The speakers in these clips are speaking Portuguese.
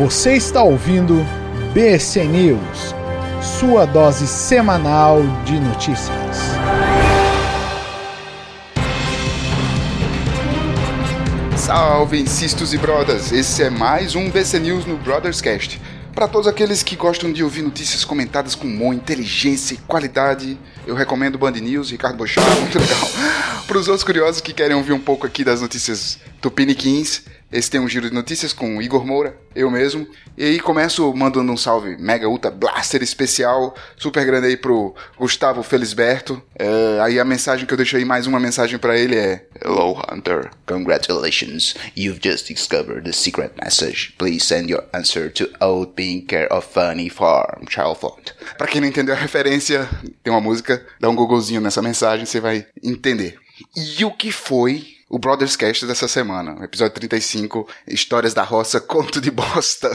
Você está ouvindo BC News, sua dose semanal de notícias. Salve, cistos e brothers! Esse é mais um BC News no Brothers Cast. Para todos aqueles que gostam de ouvir notícias comentadas com boa inteligência e qualidade, eu recomendo Band News, Ricardo Bochá, muito legal. Para os outros curiosos que querem ouvir um pouco aqui das notícias tupiniquins, esse tem um giro de notícias com Igor Moura, eu mesmo. E aí começo mandando um salve mega ultra blaster especial, super grande aí pro Gustavo Felisberto. É, aí a mensagem que eu deixo aí, mais uma mensagem para ele é: Hello Hunter, congratulations, you've just discovered the secret message. Please send your answer to Old Being Care of Funny Farm, Chalfont. Pra quem não entendeu a referência, tem uma música, dá um googlezinho nessa mensagem, você vai entender. E o que foi o Brothers Cast dessa semana, episódio 35, Histórias da Roça, conto de bosta.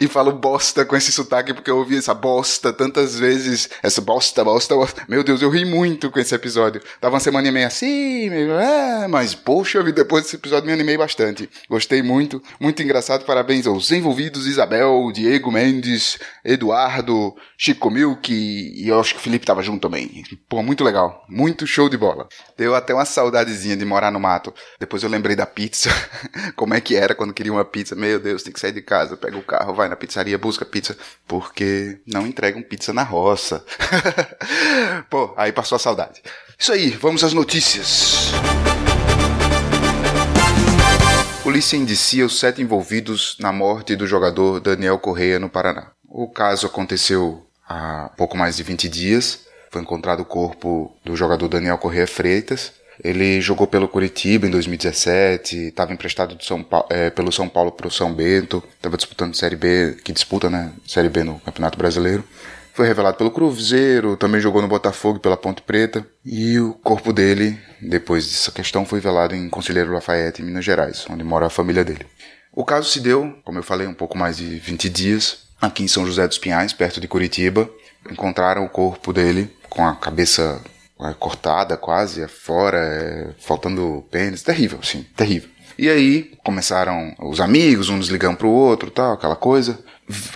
E falo bosta com esse sotaque porque eu ouvi essa bosta tantas vezes, essa bosta, bosta, bosta. Meu Deus, eu ri muito com esse episódio. Tava uma semana e meia assim, meio, é, mas poxa, depois desse episódio me animei bastante. Gostei muito, muito engraçado. Parabéns aos envolvidos, Isabel, Diego Mendes, Eduardo, Chico Milk e eu acho que o Felipe tava junto também. Pô, muito legal, muito show de bola. Deu até uma saudadezinha de morar no mato. Depois eu lembrei da pizza. Como é que era quando queria uma pizza? Meu Deus, tem que sair de casa, pega o carro, vai na pizzaria, busca pizza. Porque não entregam pizza na roça. Pô, aí passou a saudade. Isso aí, vamos às notícias. Polícia indicia os sete envolvidos na morte do jogador Daniel Correia no Paraná. O caso aconteceu há pouco mais de 20 dias. Foi encontrado o corpo do jogador Daniel Correia Freitas, ele jogou pelo Curitiba em 2017, estava emprestado São é, pelo São Paulo para o São Bento, estava disputando Série B, que disputa, né? Série B no Campeonato Brasileiro. Foi revelado pelo Cruzeiro, também jogou no Botafogo pela Ponte Preta. E o corpo dele, depois dessa questão, foi velado em Conselheiro Lafayette, em Minas Gerais, onde mora a família dele. O caso se deu, como eu falei, um pouco mais de 20 dias, aqui em São José dos Pinhais, perto de Curitiba. Encontraram o corpo dele com a cabeça cortada quase, é fora, é, faltando pênis, terrível, sim, terrível. E aí começaram os amigos, um desligando pro outro, tal, aquela coisa.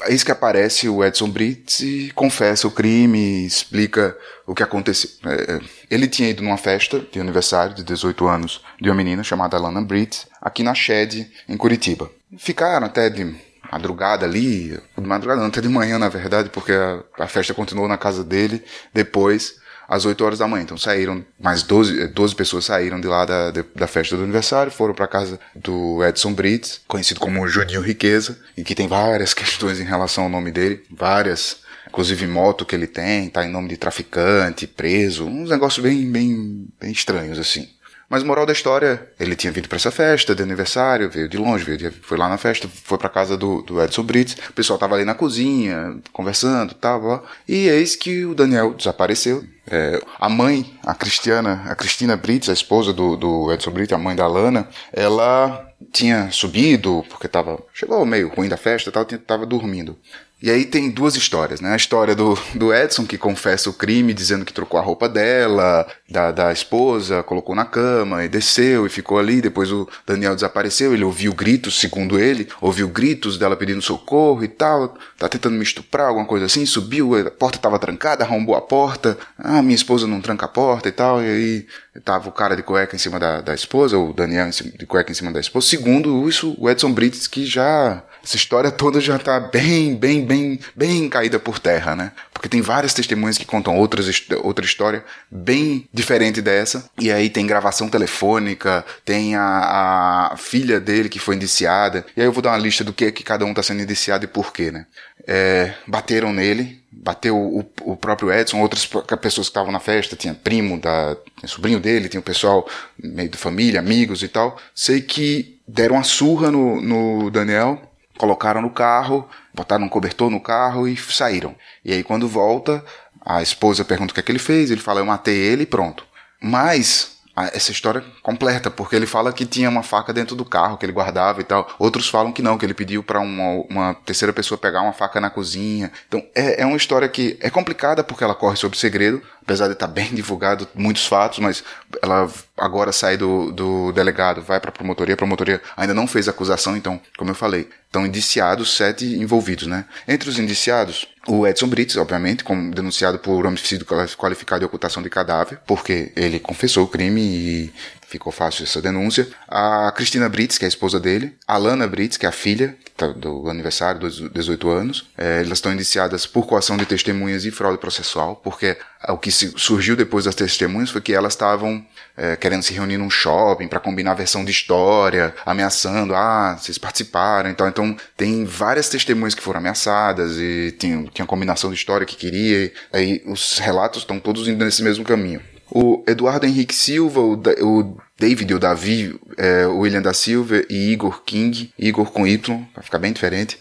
Eis que aparece o Edson Brits e confessa o crime, explica o que aconteceu. É, ele tinha ido numa festa de aniversário de 18 anos de uma menina chamada Lana Brits, aqui na Shed, em Curitiba. Ficaram até de madrugada ali, de madrugada não, até de manhã na verdade, porque a festa continuou na casa dele depois às 8 horas da manhã. Então saíram, mais 12, 12 pessoas saíram de lá da, da festa do aniversário, foram para casa do Edson Brits, conhecido como Juninho Riqueza, e que tem várias questões em relação ao nome dele, várias, inclusive moto que ele tem, tá em nome de traficante, preso, uns negócios bem, bem, bem estranhos assim. Mas moral da história, ele tinha vindo para essa festa de aniversário, veio de longe, veio de, foi lá na festa, foi para casa do, do, Edson Brits, o pessoal tava ali na cozinha, conversando, tava, e eis que o Daniel desapareceu. É, a mãe, a Cristiana, a Cristina Brits, a esposa do, do Edson Brits, a mãe da Lana, ela tinha subido, porque tava, chegou meio ruim da festa, tal, tava dormindo. E aí tem duas histórias, né? A história do, do Edson, que confessa o crime, dizendo que trocou a roupa dela, da, da esposa, colocou na cama e desceu e ficou ali. Depois o Daniel desapareceu, ele ouviu gritos, segundo ele, ouviu gritos dela pedindo socorro e tal. Tá tentando me estuprar, alguma coisa assim. Subiu, a porta estava trancada, arrombou a porta. Ah, minha esposa não tranca a porta e tal. E aí tava o cara de cueca em cima da, da esposa, o Daniel de cueca em cima da esposa. Segundo isso, o Edson Brits, que já essa história toda já tá bem, bem, bem, bem caída por terra, né? Porque tem várias testemunhas que contam outras, outra história bem diferente dessa. E aí tem gravação telefônica, tem a, a filha dele que foi indiciada. E aí eu vou dar uma lista do que, que cada um tá sendo indiciado e por quê, né? É, bateram nele, bateu o, o, próprio Edson, outras pessoas que estavam na festa, tinha primo da tinha sobrinho dele, tinha o pessoal meio de família, amigos e tal. Sei que deram uma surra no, no Daniel, colocaram no carro, botaram um cobertor no carro e saíram. E aí quando volta, a esposa pergunta o que é que ele fez, ele fala, eu matei ele e pronto. Mas essa história completa, porque ele fala que tinha uma faca dentro do carro que ele guardava e tal. Outros falam que não, que ele pediu para uma, uma, terceira pessoa pegar uma faca na cozinha. Então é, é uma história que é complicada porque ela corre sob segredo, apesar de estar bem divulgado muitos fatos, mas ela agora sai do, do delegado, vai para a promotoria, a promotoria ainda não fez acusação, então, como eu falei, estão indiciados sete envolvidos, né? Entre os indiciados, o Edson Brits, obviamente, como denunciado por homicídio qualificado e ocultação de cadáver, porque ele confessou o crime e ficou fácil essa denúncia. A Cristina Brits, que é a esposa dele. A Lana Brits, que é a filha tá do aniversário dos 18 anos. É, elas estão indiciadas por coação de testemunhas e fraude processual, porque o que surgiu depois das testemunhas foi que elas estavam é, querendo se reunir num shopping para combinar a versão de história, ameaçando, ah, vocês participaram, então, então tem várias testemunhas que foram ameaçadas e tinha, tinha combinação de história que queria, aí os relatos estão todos indo nesse mesmo caminho. O Eduardo Henrique Silva, o, o David, o Davi, é, o William da Silva e Igor King, Igor com Y, para ficar bem diferente,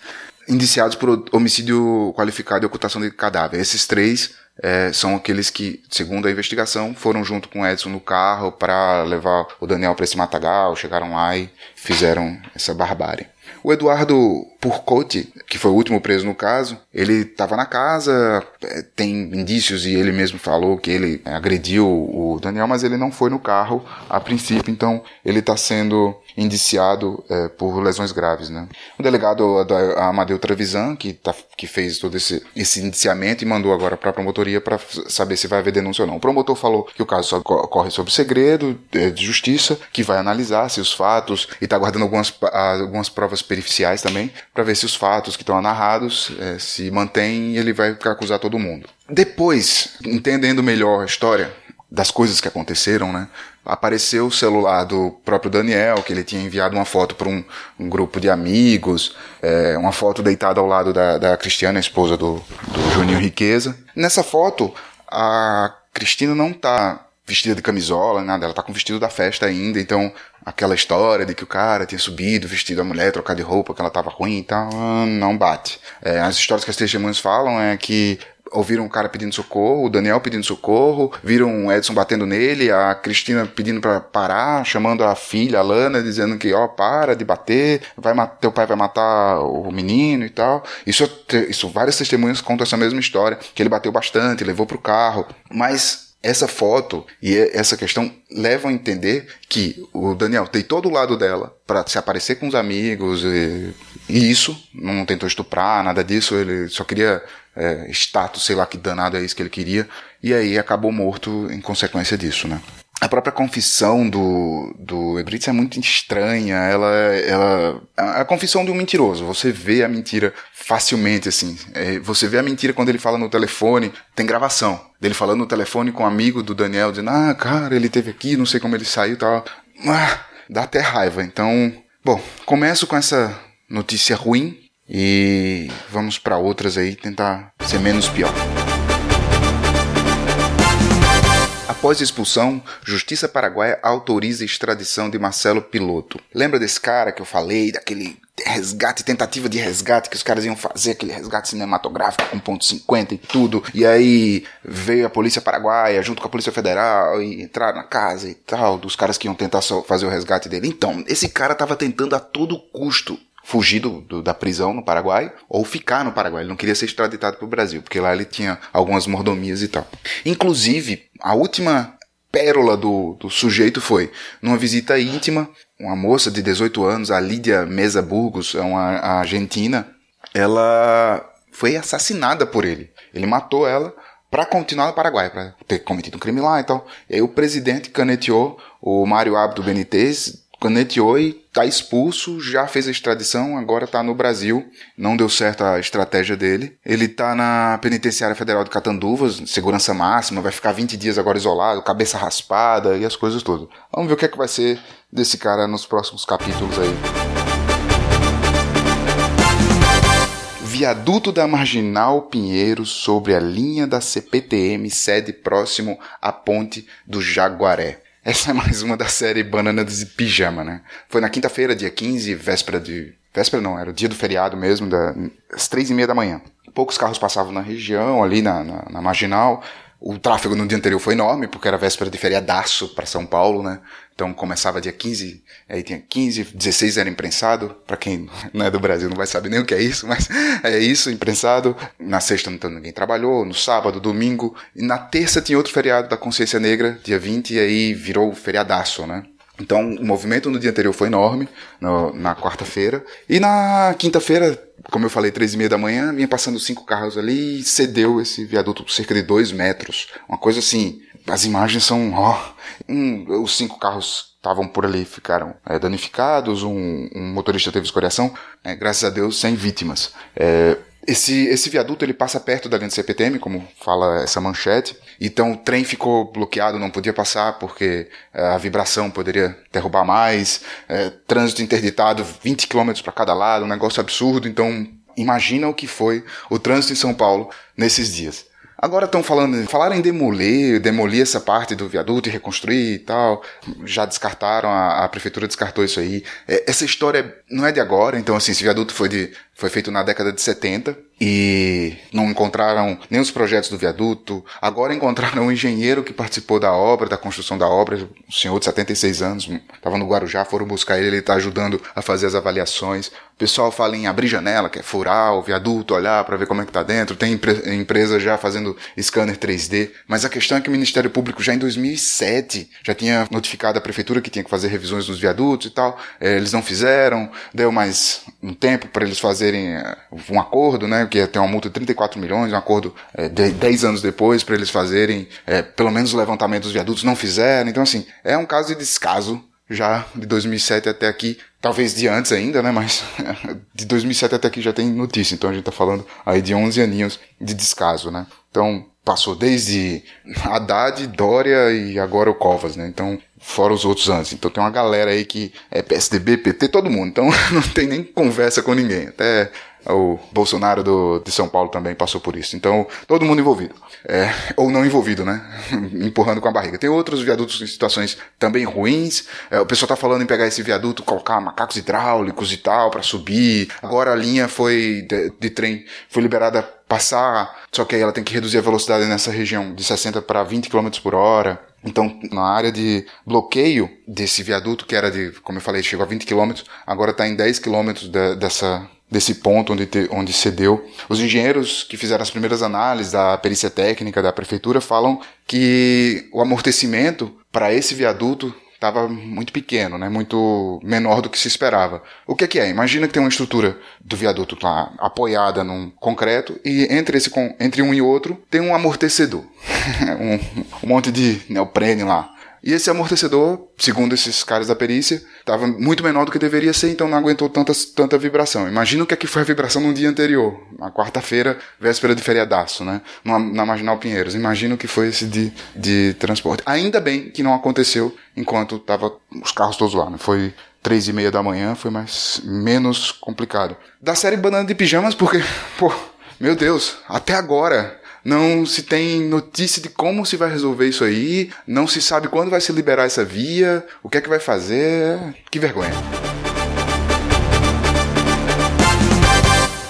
indiciados por homicídio qualificado e ocultação de cadáver. Esses três é, são aqueles que, segundo a investigação, foram junto com o Edson no carro para levar o Daniel para esse matagal, chegaram lá e fizeram essa barbárie. O Eduardo Purcote, que foi o último preso no caso, ele estava na casa, é, tem indícios e ele mesmo falou que ele agrediu o Daniel, mas ele não foi no carro a princípio, então ele está sendo indiciado é, por lesões graves. Né? O delegado Amadeu Trevisan, que, tá, que fez todo esse, esse indiciamento e mandou agora para a promotoria para saber se vai haver denúncia ou não. O promotor falou que o caso só sob segredo é, de justiça, que vai analisar se os fatos e está guardando algumas, algumas provas periciais também, para ver se os fatos que estão narrados é, se mantêm e ele vai acusar todo mundo. Depois, entendendo melhor a história das coisas que aconteceram, né? Apareceu o celular do próprio Daniel, que ele tinha enviado uma foto para um, um, grupo de amigos, é, uma foto deitada ao lado da, da Cristiana, esposa do, do Juninho Riqueza. Nessa foto, a Cristina não tá vestida de camisola, nada, ela tá com o vestido da festa ainda, então aquela história de que o cara tinha subido, vestido a mulher, trocado de roupa, que ela tava ruim e tal, não bate. É, as histórias que as testemunhas falam é que ouviram um cara pedindo socorro, o Daniel pedindo socorro, viram o Edson batendo nele, a Cristina pedindo para parar, chamando a filha, a Lana, dizendo que, ó, oh, para de bater, vai teu pai vai matar o menino e tal. Isso, isso várias testemunhas contam essa mesma história, que ele bateu bastante, levou pro carro, mas essa foto e essa questão levam a entender que o Daniel deitou do lado dela para se aparecer com os amigos e, e, isso, não tentou estuprar, nada disso, ele só queria é, status, sei lá que danado é isso que ele queria, e aí acabou morto em consequência disso, né? A própria confissão do, do Ebritz é muito estranha. Ela, ela, a confissão de um mentiroso. Você vê a mentira facilmente, assim. É, você vê a mentira quando ele fala no telefone. Tem gravação dele falando no telefone com um amigo do Daniel, dizendo: Ah, cara, ele teve aqui, não sei como ele saiu tal. Ah, dá até raiva. Então, bom, começo com essa notícia ruim e vamos para outras aí tentar ser menos pior. Após expulsão, Justiça Paraguaia autoriza a extradição de Marcelo Piloto. Lembra desse cara que eu falei, daquele resgate, tentativa de resgate que os caras iam fazer, aquele resgate cinematográfico com ponto 50 e tudo. E aí veio a polícia paraguaia junto com a polícia federal e entraram na casa e tal, dos caras que iam tentar fazer o resgate dele. Então, esse cara tava tentando a todo custo fugir do, do, da prisão no Paraguai ou ficar no Paraguai. Ele não queria ser extraditado para o Brasil, porque lá ele tinha algumas mordomias e tal. Inclusive, a última pérola do, do sujeito foi numa visita íntima, uma moça de 18 anos, a Lídia Mesa Burgos, é uma argentina, ela foi assassinada por ele. Ele matou ela para continuar no Paraguai, para ter cometido um crime lá e tal. E aí o presidente caneteou o Mário Abdo Benítez caneteou e tá expulso, já fez a extradição, agora tá no Brasil. Não deu certo a estratégia dele. Ele tá na Penitenciária Federal de Catanduvas, segurança máxima, vai ficar 20 dias agora isolado, cabeça raspada e as coisas todas. Vamos ver o que é que vai ser desse cara nos próximos capítulos aí. Viaduto da Marginal Pinheiro sobre a linha da CPTM, sede próximo à ponte do Jaguaré. Essa é mais uma da série Banana de Pijama, né? Foi na quinta-feira, dia 15, véspera de. Véspera não, era o dia do feriado mesmo, das três e meia da manhã. Poucos carros passavam na região, ali na, na, na marginal. O tráfego no dia anterior foi enorme, porque era véspera de feriadaço para São Paulo, né? Então começava dia 15, aí tinha 15, 16 era imprensado. Para quem não é do Brasil não vai saber nem o que é isso, mas é isso, imprensado. Na sexta então ninguém trabalhou, no sábado, domingo. E na terça tinha outro feriado da Consciência Negra, dia 20, e aí virou feriadaço, né? Então o movimento no dia anterior foi enorme, no, na quarta-feira. E na quinta-feira como eu falei, três e meia da manhã, vinha passando cinco carros ali e cedeu esse viaduto por cerca de dois metros. Uma coisa assim, as imagens são, ó, um, os cinco carros estavam por ali, ficaram é, danificados, um, um, motorista teve escoriação, é, graças a Deus sem vítimas. É, esse, esse viaduto ele passa perto da linha de CPTM, como fala essa manchete, então o trem ficou bloqueado, não podia passar porque é, a vibração poderia derrubar mais, é, trânsito interditado 20 km para cada lado, um negócio absurdo, então imagina o que foi o trânsito em São Paulo nesses dias. Agora estão falando, falaram em demolir, demolir essa parte do viaduto e reconstruir e tal. Já descartaram, a, a prefeitura descartou isso aí. É, essa história não é de agora, então assim, esse viaduto foi de foi feito na década de 70 e não encontraram nem os projetos do viaduto. Agora encontraram um engenheiro que participou da obra, da construção da obra, um senhor de 76 anos, estava no Guarujá, foram buscar ele, ele está ajudando a fazer as avaliações. O pessoal fala em abrir janela, que é furar o viaduto, olhar para ver como é que está dentro. Tem empresa já fazendo scanner 3D. Mas a questão é que o Ministério Público já em 2007 já tinha notificado a prefeitura que tinha que fazer revisões nos viadutos e tal. É, eles não fizeram, deu mais um tempo para eles fazerem fazerem eh, um acordo, né, que ia ter uma multa de 34 milhões, um acordo é, de 10 anos depois para eles fazerem é, pelo menos o levantamento dos viadutos, não fizeram. Então, assim, é um caso de descaso já de 2007 até aqui, talvez de antes ainda, né, mas de 2007 até aqui já tem notícia, então a gente tá falando aí de 11 aninhos de descaso, né. Então, passou desde Haddad, Dória e agora o Covas, né, então fora os outros antes. Então tem uma galera aí que é PSDB, PT, todo mundo. Então não tem nem conversa com ninguém. Até o Bolsonaro do, de São Paulo também passou por isso. Então, todo mundo envolvido. É, ou não envolvido, né? Empurrando com a barriga. Tem outros viadutos em situações também ruins. É, o pessoal tá falando em pegar esse viaduto, colocar macacos hidráulicos e tal para subir. Agora a linha foi de, de trem foi liberada passar, só que aí ela tem que reduzir a velocidade nessa região de 60 para 20 km por hora. Então, na área de bloqueio desse viaduto, que era de, como eu falei, chegou a 20 km, agora está em 10 km de, dessa, desse ponto onde, te, onde cedeu. Os engenheiros que fizeram as primeiras análises da perícia técnica da prefeitura falam que o amortecimento para esse viaduto estava muito pequeno, né? muito menor do que se esperava. O que é que é? Imagina que tem uma estrutura do viaduto lá apoiada num concreto e entre, esse, entre um e outro tem um amortecedor. um, um monte de neoprene lá. E esse amortecedor, segundo esses caras da perícia, estava muito menor do que deveria ser, então não aguentou tanta, tanta vibração. Imagina o que, é que foi a vibração no dia anterior, na quarta-feira, véspera de feriadaço, né? Na, na Marginal Pinheiros. Imagina o que foi esse de, de transporte. Ainda bem que não aconteceu enquanto tava os carros todos lá, né? Foi três e meia da manhã, foi mais menos complicado. Da série Banana de Pijamas, porque, pô, meu Deus, até agora não se tem notícia de como se vai resolver isso aí, não se sabe quando vai se liberar essa via, o que é que vai fazer. Que vergonha.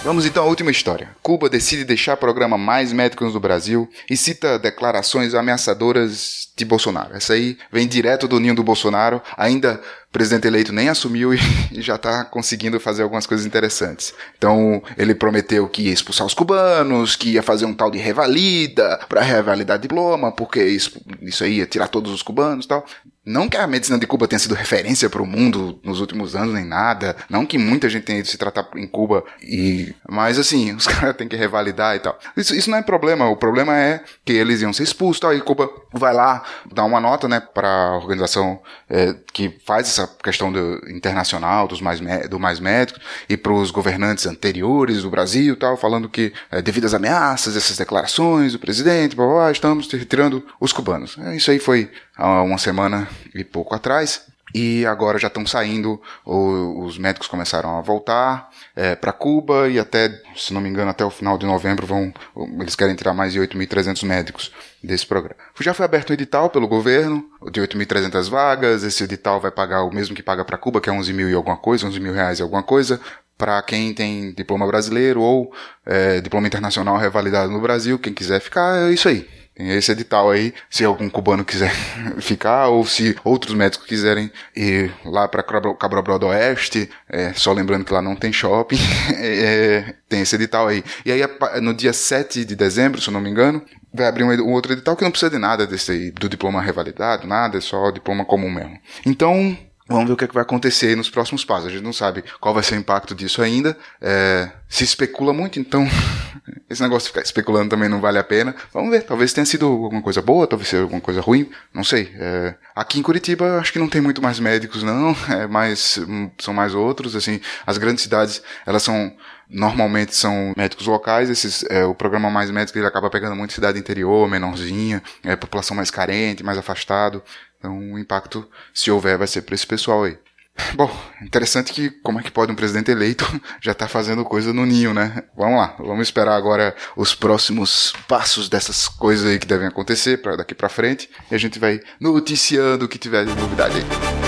Vamos então à última história. Cuba decide deixar programa Mais Médicos do Brasil e cita declarações ameaçadoras de Bolsonaro. Essa aí vem direto do ninho do Bolsonaro, ainda presidente eleito nem assumiu e, já está conseguindo fazer algumas coisas interessantes. Então, ele prometeu que ia expulsar os cubanos, que ia fazer um tal de revalida para revalidar diploma, porque isso, isso aí ia tirar todos os cubanos e tal. Não que a medicina de Cuba tenha sido referência para o mundo nos últimos anos, nem nada. Não que muita gente tenha ido se tratar em Cuba. e Mas assim, os caras têm que revalidar e tal. Isso, isso não é problema. O problema é que eles iam ser expulsos tal. E Cuba vai lá, dá uma nota né, para a organização é, que faz essa questão do, internacional dos mais, do mais médicos e para os governantes anteriores do Brasil tal, falando que é, devido às ameaças, essas declarações do presidente, blá, blá, blá, estamos retirando os cubanos. É, isso aí foi há uma semana e pouco atrás. E agora já estão saindo, os médicos começaram a voltar é, para Cuba e até, se não me engano, até o final de novembro vão, eles querem tirar mais de 8.300 médicos desse programa. Já foi aberto um edital pelo governo de 8.300 vagas. Esse edital vai pagar o mesmo que paga para Cuba, que é 11 mil e alguma coisa, 11 mil reais e alguma coisa, para quem tem diploma brasileiro ou é, diploma internacional revalidado no Brasil. Quem quiser ficar, é isso aí. Tem esse edital aí, se algum cubano quiser ficar, ou se outros médicos quiserem ir lá para Cabrobró do Oeste, é, só lembrando que lá não tem shopping, é, tem esse edital aí. E aí, no dia 7 de dezembro, se eu não me engano, vai abrir um outro edital que não precisa de nada desse aí, do diploma revalidado, nada, é só diploma comum mesmo. Então, Vamos ver o que, é que vai acontecer nos próximos passos. A gente não sabe qual vai ser o impacto disso ainda. É, se especula muito, então esse negócio de ficar especulando também não vale a pena. Vamos ver, talvez tenha sido alguma coisa boa, talvez seja alguma coisa ruim, não sei. É, aqui em Curitiba acho que não tem muito mais médicos, não. É mais, são mais outros. Assim, as grandes cidades elas são normalmente são médicos locais. Esses, é, o programa Mais Médicos ele acaba pegando muito cidade interior, menorzinha, é, população mais carente, mais afastado. Então o impacto, se houver, vai ser para esse pessoal aí. Bom, interessante que como é que pode um presidente eleito já estar tá fazendo coisa no ninho, né? Vamos lá, vamos esperar agora os próximos passos dessas coisas aí que devem acontecer para daqui para frente e a gente vai noticiando o que tiver de novidade aí.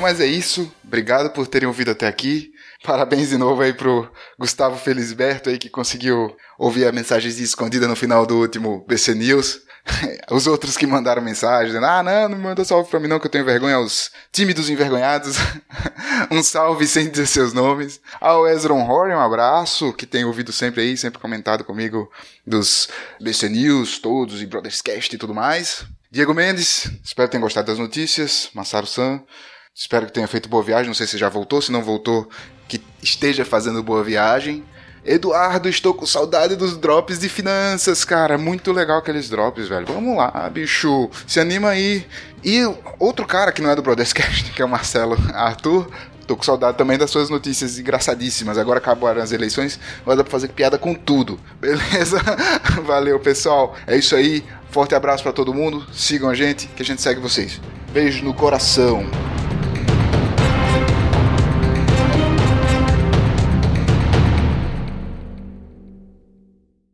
Mas é isso, obrigado por terem ouvido até aqui. Parabéns de novo aí pro Gustavo Felisberto aí que conseguiu ouvir a mensagem escondida no final do último BC News. Os outros que mandaram mensagem dizendo, ah, não, não manda salve pra mim não, que eu tenho vergonha, os tímidos envergonhados. um salve sem dizer seus nomes. Ao Ezron Horn, um abraço, que tem ouvido sempre aí, sempre comentado comigo dos BC News todos e Brothers Cast e tudo mais. Diego Mendes, espero que tenham gostado das notícias. Massaro San, espero que tenha feito boa viagem, não sei se já voltou, se não voltou, que esteja fazendo boa viagem. Eduardo, estou com saudade dos drops de finanças, cara. Muito legal aqueles drops, velho. Vamos lá, bicho. Se anima aí. E outro cara que não é do Brotherscast, que é o Marcelo Arthur. Tô com saudade também das suas notícias engraçadíssimas. Agora acabaram as eleições, agora dá pra fazer piada com tudo. Beleza? Valeu, pessoal. É isso aí. Forte abraço para todo mundo. Sigam a gente, que a gente segue vocês. Beijo no coração.